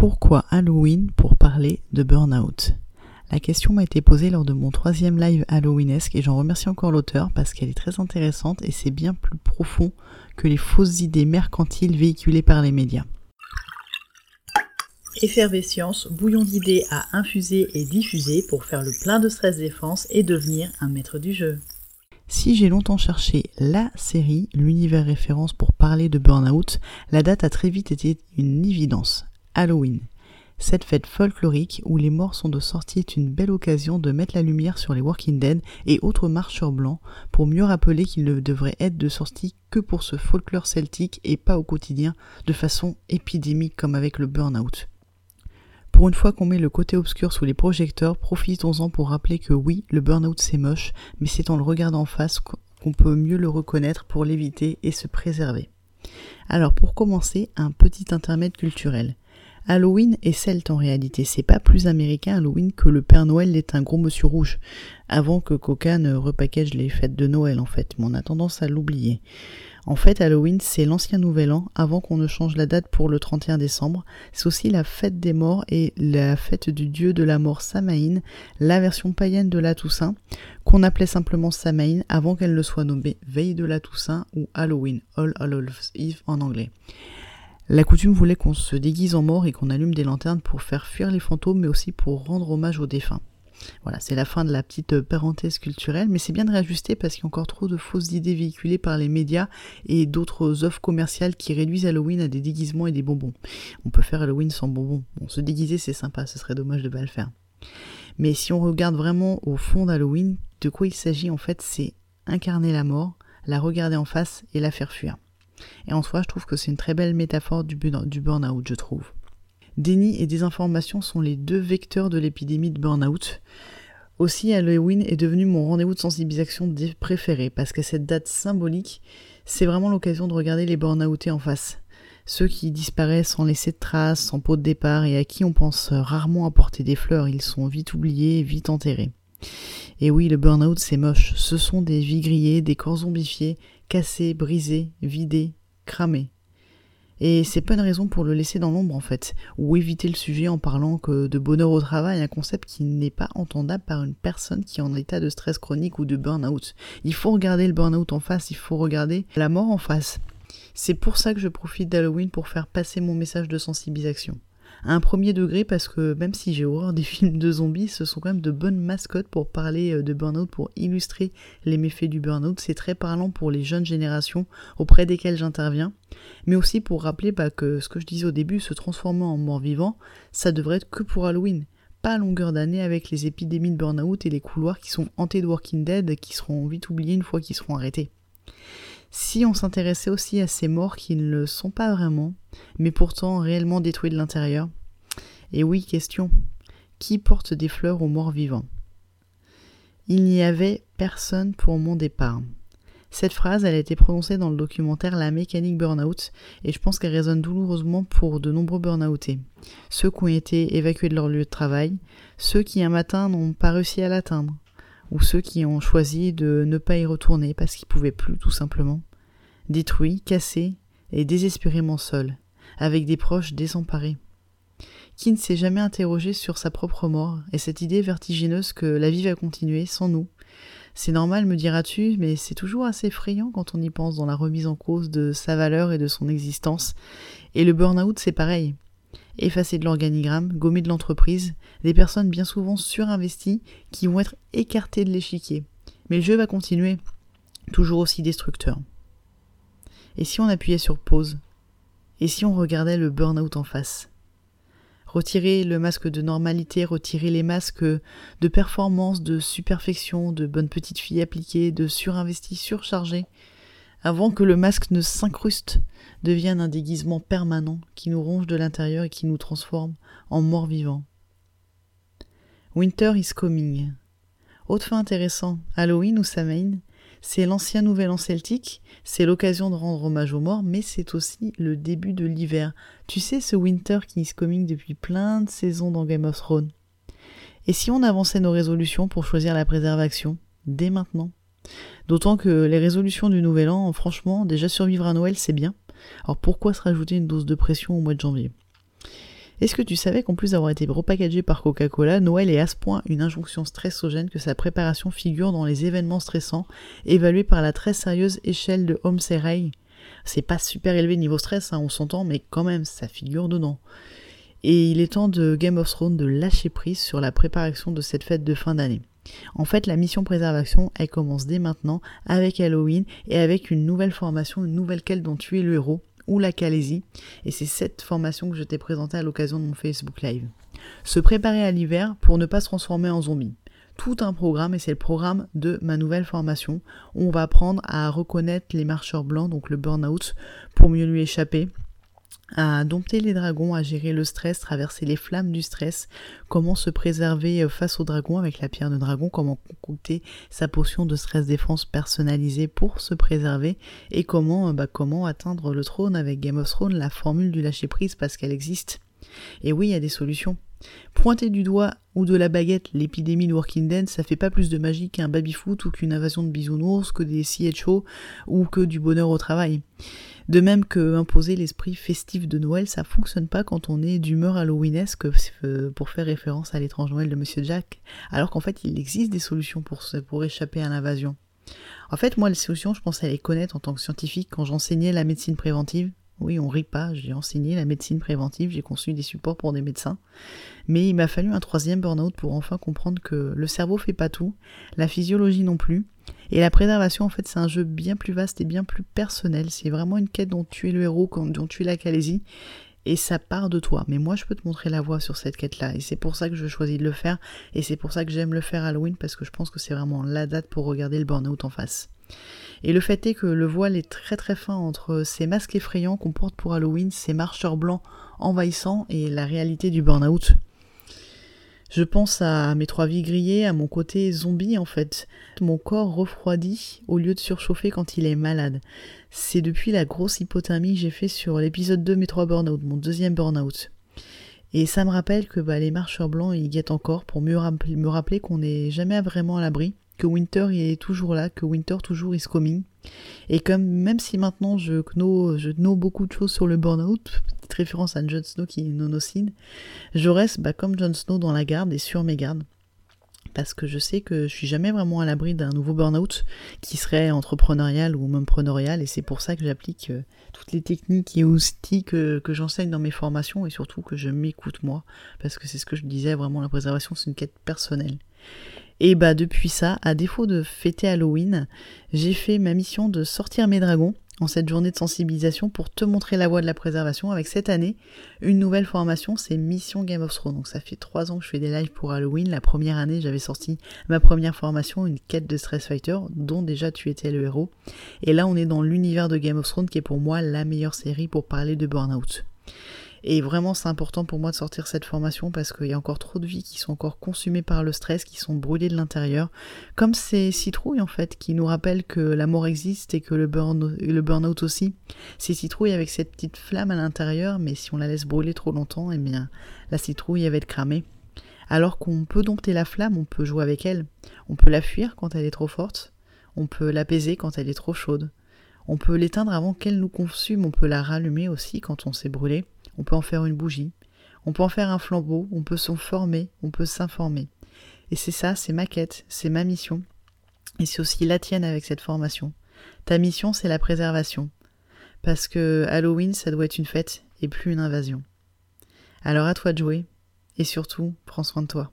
Pourquoi Halloween pour parler de burn-out? La question m'a été posée lors de mon troisième live Halloweenesque et j'en remercie encore l'auteur parce qu'elle est très intéressante et c'est bien plus profond que les fausses idées mercantiles véhiculées par les médias. Effervescience, bouillon d'idées à infuser et diffuser pour faire le plein de stress défense et devenir un maître du jeu. Si j'ai longtemps cherché la série, l'univers référence pour parler de burn-out, la date a très vite été une évidence. Halloween. Cette fête folklorique où les morts sont de sortie est une belle occasion de mettre la lumière sur les Walking Dead et autres marcheurs blancs pour mieux rappeler qu'ils ne devraient être de sortie que pour ce folklore celtique et pas au quotidien de façon épidémique comme avec le burn-out. Pour une fois qu'on met le côté obscur sous les projecteurs, profitons-en pour rappeler que oui, le burn-out c'est moche, mais c'est en le regardant en face qu'on peut mieux le reconnaître pour l'éviter et se préserver. Alors pour commencer, un petit intermède culturel. Halloween est celte en réalité, c'est pas plus américain Halloween que le Père Noël est un gros monsieur rouge, avant que Coca ne repackage les fêtes de Noël en fait, mais on a tendance à l'oublier. En fait, Halloween, c'est l'ancien nouvel an, avant qu'on ne change la date pour le 31 décembre. C'est aussi la fête des morts et la fête du dieu de la mort Samaïn, la version païenne de la Toussaint, qu'on appelait simplement Samaïn avant qu'elle ne soit nommée Veille de la Toussaint ou Halloween, All Hallows Eve en anglais. La coutume voulait qu'on se déguise en mort et qu'on allume des lanternes pour faire fuir les fantômes, mais aussi pour rendre hommage aux défunts. Voilà, c'est la fin de la petite parenthèse culturelle, mais c'est bien de réajuster parce qu'il y a encore trop de fausses idées véhiculées par les médias et d'autres offres commerciales qui réduisent Halloween à des déguisements et des bonbons. On peut faire Halloween sans bonbons. Bon, se déguiser c'est sympa, ce serait dommage de pas le faire. Mais si on regarde vraiment au fond d'Halloween, de quoi il s'agit en fait, c'est incarner la mort, la regarder en face et la faire fuir. Et en soi, je trouve que c'est une très belle métaphore du burn-out, je trouve. Déni et désinformation sont les deux vecteurs de l'épidémie de burn-out. Aussi, Halloween est devenu mon rendez-vous de sensibilisation préféré parce qu'à cette date symbolique, c'est vraiment l'occasion de regarder les burn-outés en face. Ceux qui disparaissent sans laisser de traces, sans pot de départ et à qui on pense rarement apporter des fleurs, ils sont vite oubliés, vite enterrés. Et oui, le burn-out c'est moche. Ce sont des vies grillées, des corps zombifiés, cassés, brisés, vidés, cramés. Et c'est pas une raison pour le laisser dans l'ombre en fait, ou éviter le sujet en parlant que de bonheur au travail, un concept qui n'est pas entendable par une personne qui est en état de stress chronique ou de burn-out. Il faut regarder le burn-out en face, il faut regarder la mort en face. C'est pour ça que je profite d'Halloween pour faire passer mon message de sensibilisation un premier degré parce que même si j'ai horreur des films de zombies, ce sont quand même de bonnes mascottes pour parler euh, de burn-out, pour illustrer les méfaits du burn-out. C'est très parlant pour les jeunes générations auprès desquelles j'interviens, mais aussi pour rappeler bah, que ce que je disais au début, se transformer en mort-vivant, ça devrait être que pour Halloween pas à longueur d'année avec les épidémies de burn-out et les couloirs qui sont hantés de Walking Dead qui seront vite oubliés une fois qu'ils seront arrêtés si on s'intéressait aussi à ces morts qui ne le sont pas vraiment, mais pourtant réellement détruits de l'intérieur Et oui, question. Qui porte des fleurs aux morts vivants? Il n'y avait personne pour mon départ. Cette phrase, elle a été prononcée dans le documentaire La mécanique burn-out, et je pense qu'elle résonne douloureusement pour de nombreux burn-outés. Ceux qui ont été évacués de leur lieu de travail, ceux qui un matin n'ont pas réussi à l'atteindre, ou ceux qui ont choisi de ne pas y retourner parce qu'ils pouvaient plus tout simplement, détruits, cassés et désespérément seuls, avec des proches désemparés. Qui ne s'est jamais interrogé sur sa propre mort et cette idée vertigineuse que la vie va continuer sans nous C'est normal, me diras-tu, mais c'est toujours assez effrayant quand on y pense dans la remise en cause de sa valeur et de son existence. Et le burn-out, c'est pareil effacés de l'organigramme, gommés de l'entreprise, des personnes bien souvent surinvesties qui vont être écartées de l'échiquier. Mais le jeu va continuer, toujours aussi destructeur. Et si on appuyait sur pause Et si on regardait le burn-out en face Retirer le masque de normalité, retirer les masques de performance, de superfection, de bonne petite fille appliquée, de surinvesti, surchargé, avant que le masque ne s'incruste, devienne un déguisement permanent qui nous ronge de l'intérieur et qui nous transforme en morts vivants. Winter is coming. Autre fait intéressant, Halloween ou Samhain, c'est l'ancien nouvel an celtique, c'est l'occasion de rendre hommage aux morts, mais c'est aussi le début de l'hiver. Tu sais, ce winter qui is coming depuis plein de saisons dans Game of Thrones. Et si on avançait nos résolutions pour choisir la préservation, dès maintenant? D'autant que les résolutions du nouvel an, franchement, déjà survivre à Noël, c'est bien. Alors pourquoi se rajouter une dose de pression au mois de janvier? Est-ce que tu savais qu'en plus d'avoir été repackagé par Coca-Cola, Noël est à ce point une injonction stressogène que sa préparation figure dans les événements stressants évalués par la très sérieuse échelle de Homseray C'est pas super élevé niveau stress, hein, on s'entend, mais quand même, ça figure dedans. Et il est temps de Game of Thrones de lâcher prise sur la préparation de cette fête de fin d'année. En fait, la mission préservation, elle commence dès maintenant avec Halloween et avec une nouvelle formation, une nouvelle quête dont tu es le héros, la Calaisie, et c'est cette formation que je t'ai présentée à l'occasion de mon Facebook Live. Se préparer à l'hiver pour ne pas se transformer en zombie. Tout un programme, et c'est le programme de ma nouvelle formation, où on va apprendre à reconnaître les marcheurs blancs, donc le burn-out, pour mieux lui échapper, à dompter les dragons, à gérer le stress, traverser les flammes du stress, comment se préserver euh, face aux dragons avec la pierre de dragon, comment concocter sa potion de stress défense personnalisée pour se préserver? Et comment, euh, bah, comment atteindre le trône avec Game of Thrones, la formule du lâcher prise parce qu'elle existe? Et oui, il y a des solutions. Pointer du doigt ou de la baguette l'épidémie de Working Dead, ça fait pas plus de magie qu'un baby-foot ou qu'une invasion de bisounours, que des CHO ou que du bonheur au travail. De même que imposer l'esprit festif de Noël, ça fonctionne pas quand on est d'humeur halloweenesque euh, pour faire référence à l'étrange Noël de Monsieur Jack, alors qu'en fait il existe des solutions pour, pour échapper à l'invasion. En fait, moi, les solutions, je pensais à les connaître en tant que scientifique quand j'enseignais la médecine préventive. Oui, on rit pas, j'ai enseigné la médecine préventive, j'ai conçu des supports pour des médecins. Mais il m'a fallu un troisième burn-out pour enfin comprendre que le cerveau fait pas tout, la physiologie non plus, et la préservation, en fait, c'est un jeu bien plus vaste et bien plus personnel. C'est vraiment une quête dont tu es le héros, dont tu es la Calaisie. Et ça part de toi. Mais moi, je peux te montrer la voie sur cette quête-là. Et c'est pour ça que je choisis de le faire. Et c'est pour ça que j'aime le faire Halloween, parce que je pense que c'est vraiment la date pour regarder le burn-out en face. Et le fait est que le voile est très très fin entre ces masques effrayants qu'on porte pour Halloween, ces marcheurs blancs envahissants et la réalité du burn-out. Je pense à mes trois vies grillées, à mon côté zombie en fait. Mon corps refroidit au lieu de surchauffer quand il est malade. C'est depuis la grosse hypothermie que j'ai fait sur l'épisode 2 mes trois burn-out, mon deuxième burn-out. Et ça me rappelle que bah, les marcheurs blancs ils guettent encore pour mieux me rappeler qu'on n'est jamais vraiment à l'abri, que Winter est toujours là, que Winter toujours is coming. Et comme même si maintenant je know, je know beaucoup de choses sur le burn-out, référence à Jon Snow qui est nonocide, je reste bah, comme Jon Snow dans la garde et sur mes gardes. Parce que je sais que je suis jamais vraiment à l'abri d'un nouveau burn-out qui serait entrepreneurial ou même preneurial et c'est pour ça que j'applique euh, toutes les techniques et outils que, que j'enseigne dans mes formations et surtout que je m'écoute moi parce que c'est ce que je disais vraiment la préservation c'est une quête personnelle. Et bah depuis ça, à défaut de fêter Halloween, j'ai fait ma mission de sortir mes dragons en cette journée de sensibilisation pour te montrer la voie de la préservation avec cette année une nouvelle formation, c'est Mission Game of Thrones. Donc ça fait trois ans que je fais des lives pour Halloween. La première année, j'avais sorti ma première formation, une quête de Stress Fighter, dont déjà tu étais le héros. Et là, on est dans l'univers de Game of Thrones qui est pour moi la meilleure série pour parler de Burnout. Et vraiment, c'est important pour moi de sortir cette formation parce qu'il y a encore trop de vies qui sont encore consumées par le stress, qui sont brûlées de l'intérieur. Comme ces citrouilles, en fait, qui nous rappellent que la mort existe et que le, burn, le burn-out aussi. Ces citrouilles avec cette petite flamme à l'intérieur, mais si on la laisse brûler trop longtemps, eh bien, la citrouille, va être cramée. Alors qu'on peut dompter la flamme, on peut jouer avec elle. On peut la fuir quand elle est trop forte. On peut l'apaiser quand elle est trop chaude. On peut l'éteindre avant qu'elle nous consume, on peut la rallumer aussi quand on s'est brûlé on peut en faire une bougie, on peut en faire un flambeau, on peut s'en former, on peut s'informer. Et c'est ça, c'est ma quête, c'est ma mission. Et c'est aussi la tienne avec cette formation. Ta mission, c'est la préservation. Parce que Halloween, ça doit être une fête et plus une invasion. Alors à toi de jouer, et surtout, prends soin de toi.